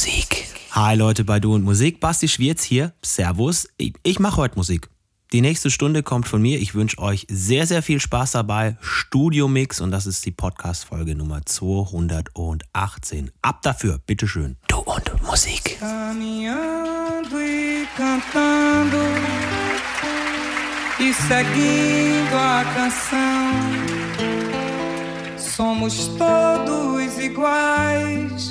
Musik. Hi Leute bei Du und Musik, Basti Schwierz hier. Servus. Ich, ich mache heute Musik. Die nächste Stunde kommt von mir. Ich wünsche euch sehr, sehr viel Spaß dabei. Studio Mix und das ist die Podcast-Folge Nummer 218. Ab dafür, bitteschön. Du und Musik. E cantando e seguindo a canção. Somos todos iguais,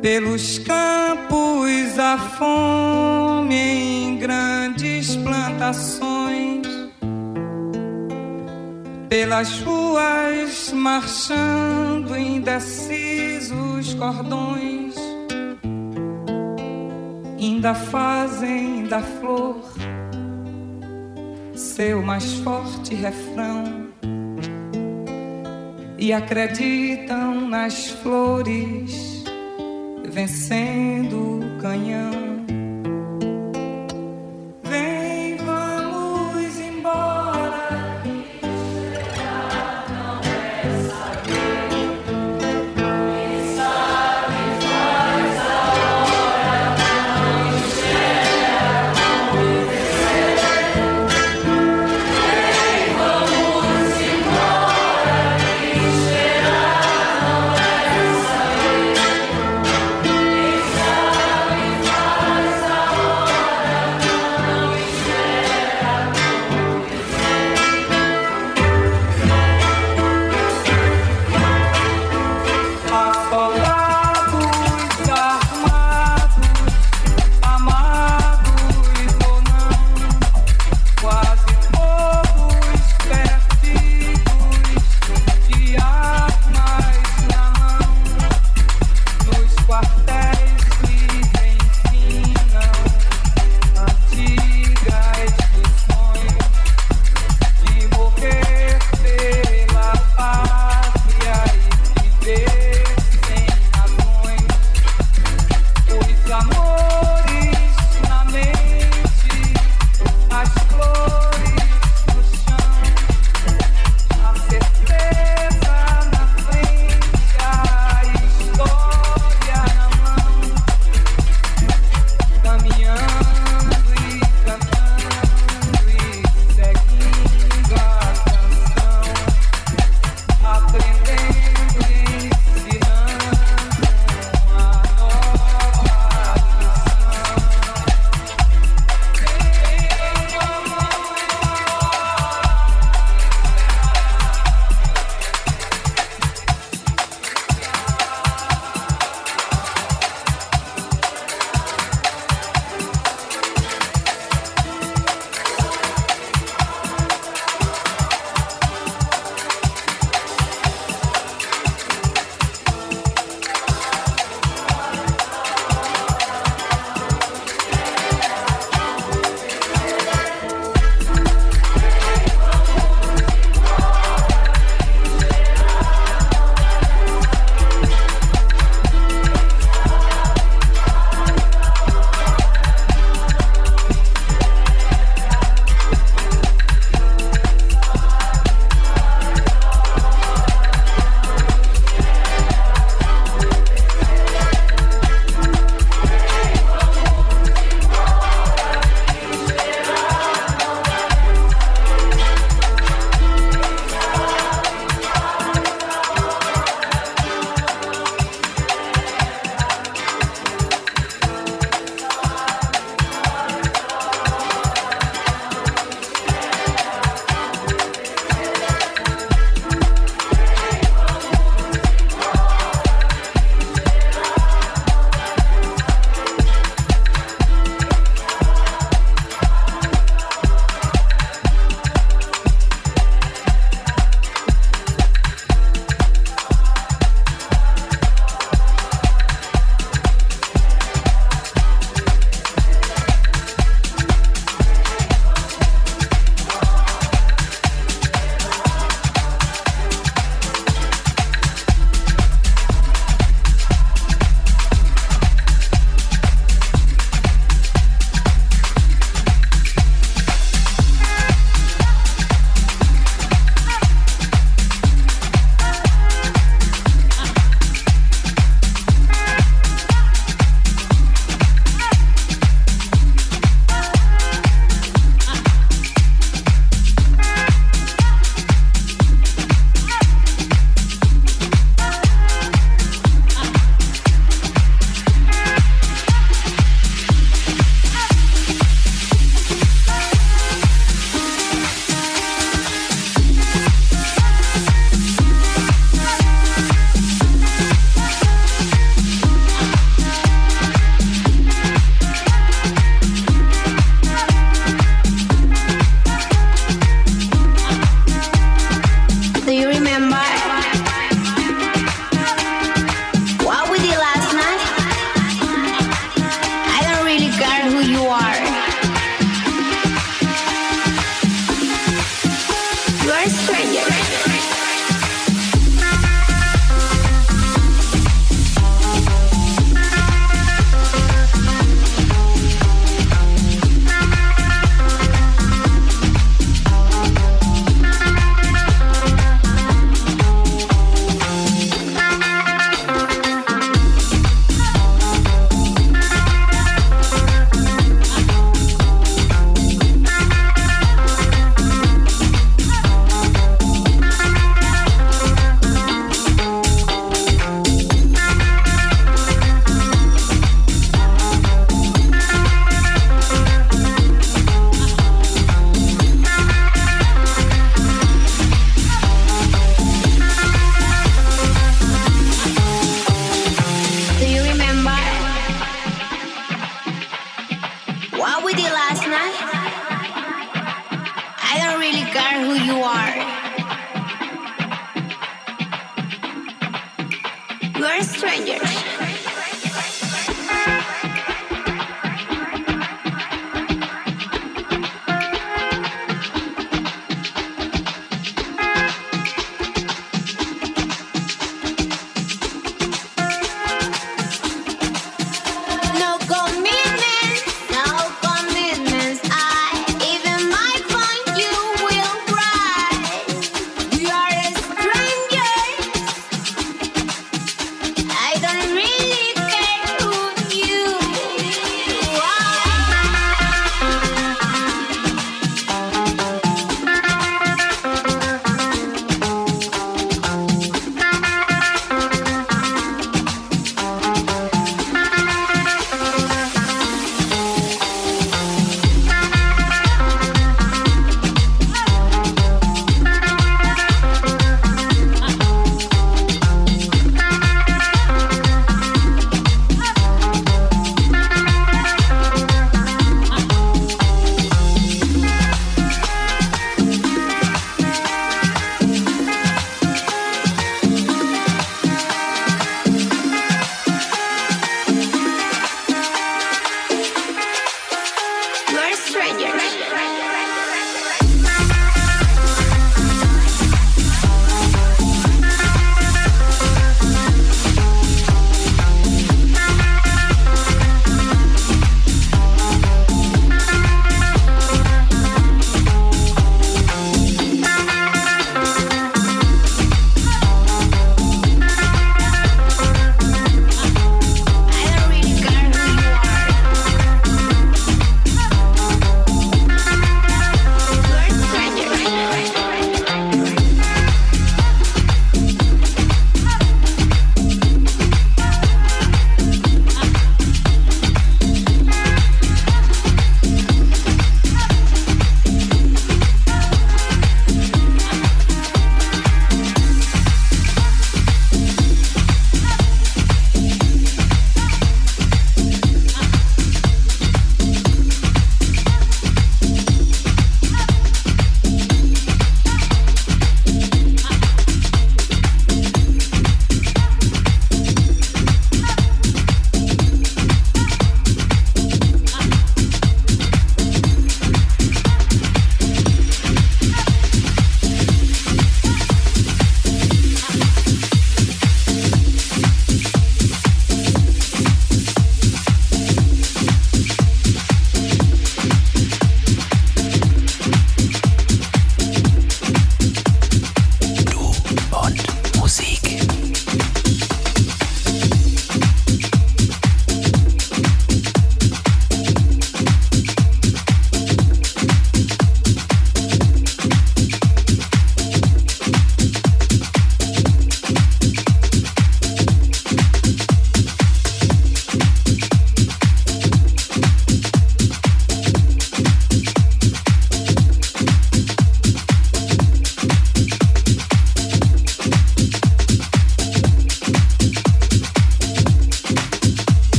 pelos campos a fome em grandes plantações, pelas ruas marchando indecisos cordões, ainda fazem da flor seu mais forte refrão. E acreditam nas flores vencendo o canhão. Vem,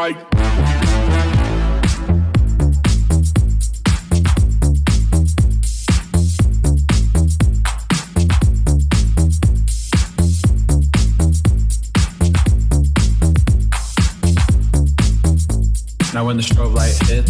Light. Now when the strobe light hits,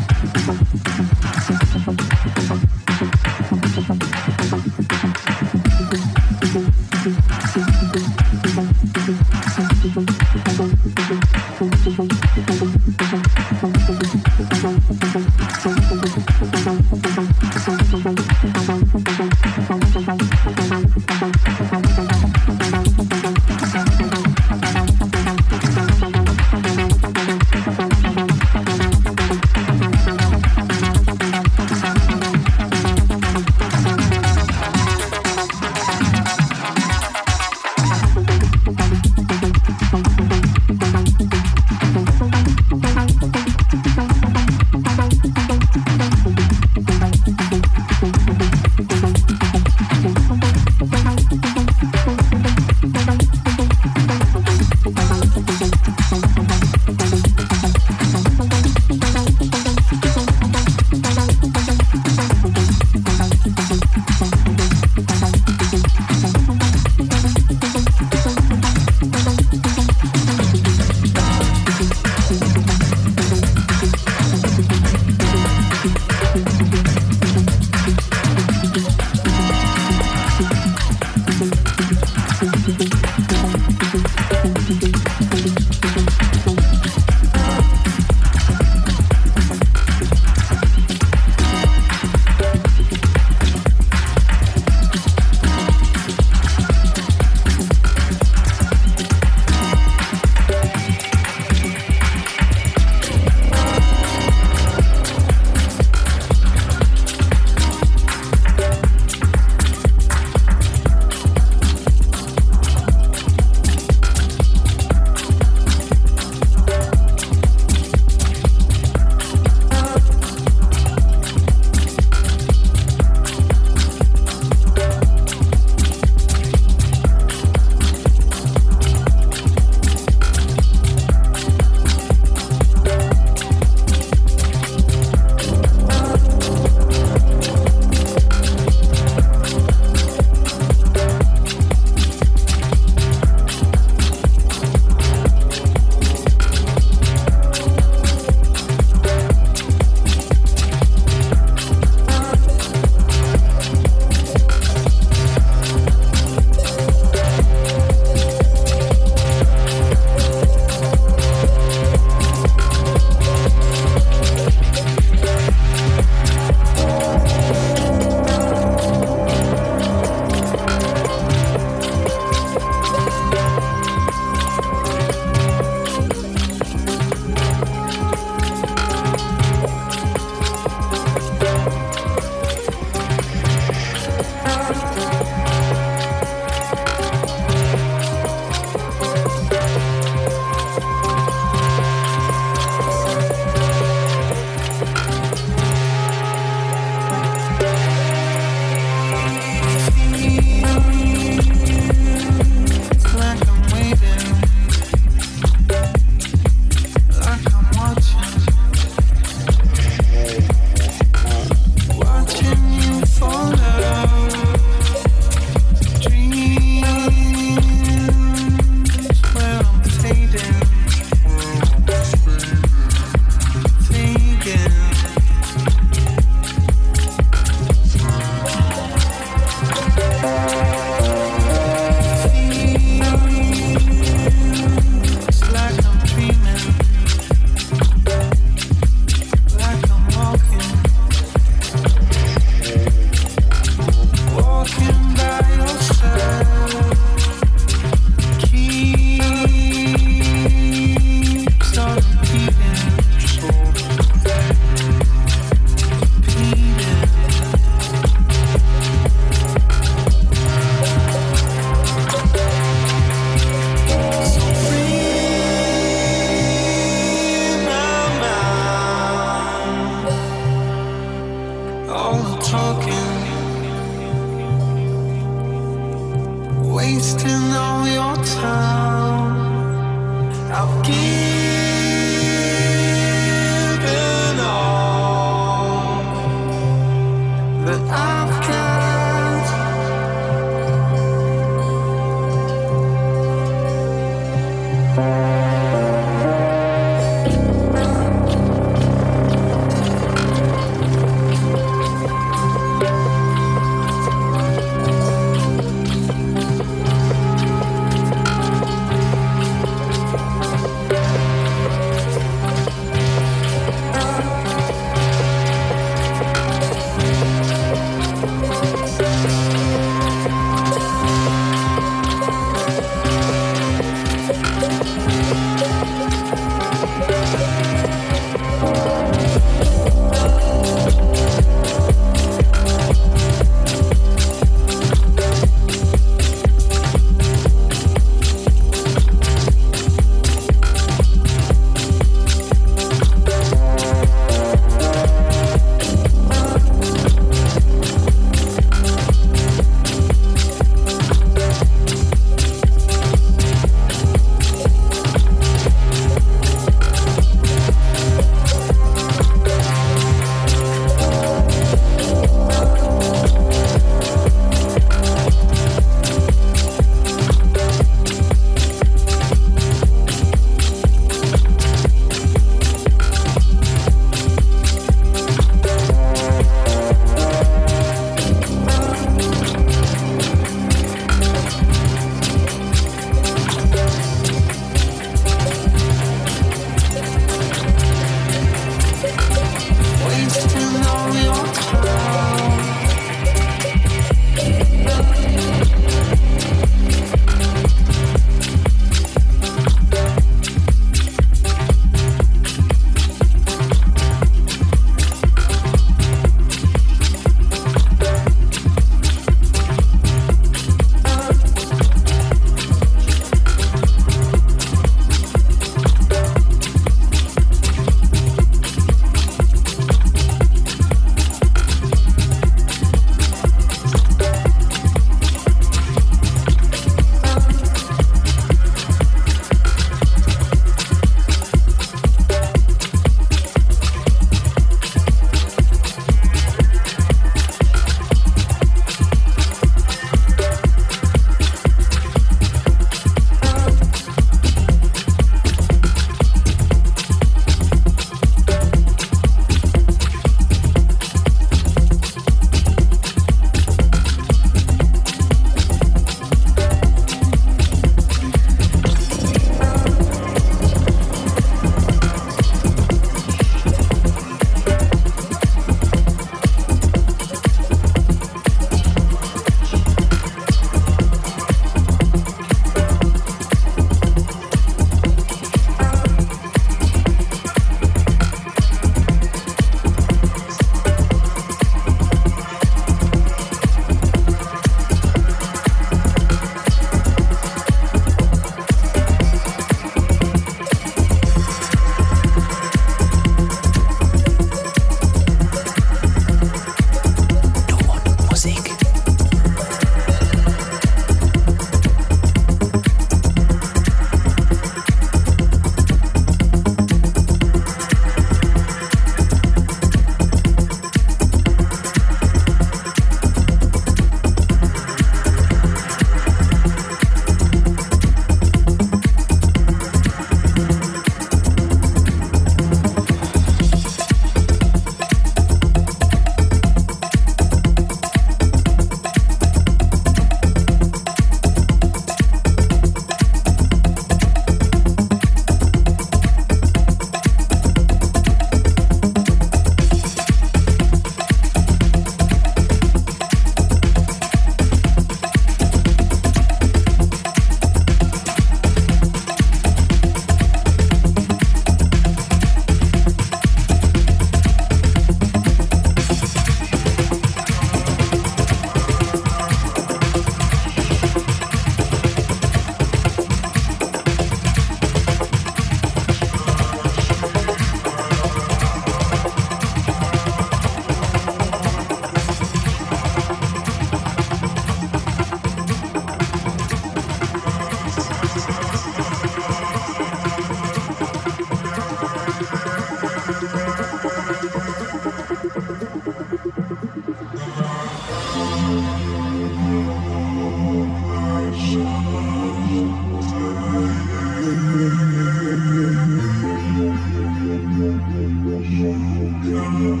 Thank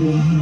you.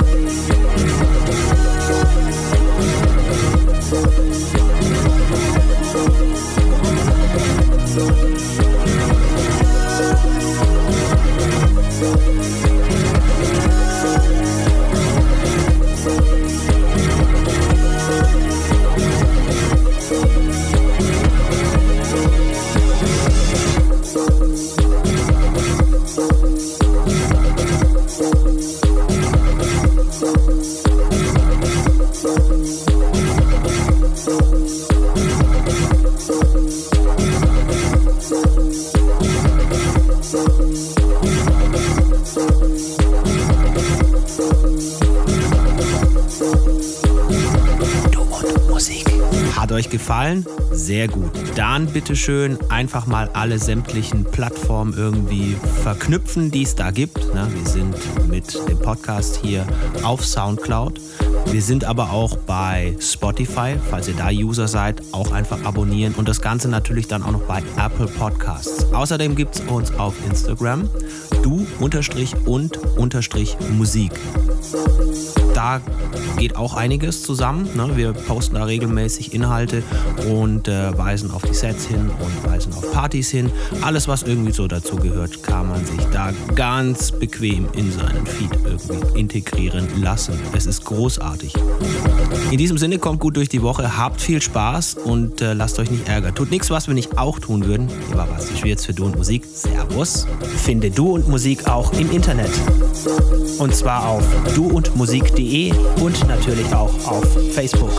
Yeah. Sehr gut. Dann bitteschön einfach mal alle sämtlichen Plattformen irgendwie verknüpfen, die es da gibt. Na, wir sind mit dem Podcast hier auf Soundcloud. Wir sind aber auch bei Spotify, falls ihr da User seid, auch einfach abonnieren und das Ganze natürlich dann auch noch bei Apple Podcasts. Außerdem gibt es uns auf Instagram du unterstrich und unterstrich Musik da geht auch einiges zusammen. Ne? Wir posten da regelmäßig Inhalte und äh, weisen auf die Sets hin und weisen auf Partys hin. Alles, was irgendwie so dazu gehört, kann man sich da ganz bequem in seinen Feed irgendwie integrieren lassen. Es ist großartig. In diesem Sinne, kommt gut durch die Woche, habt viel Spaß und äh, lasst euch nicht ärgern. Tut nichts, was wir nicht auch tun würden. Aber was ist jetzt für Du und Musik? Servus. Finde Du und Musik auch im Internet. Und zwar auf duundmusik.de und, und natürlich auch auf Facebook.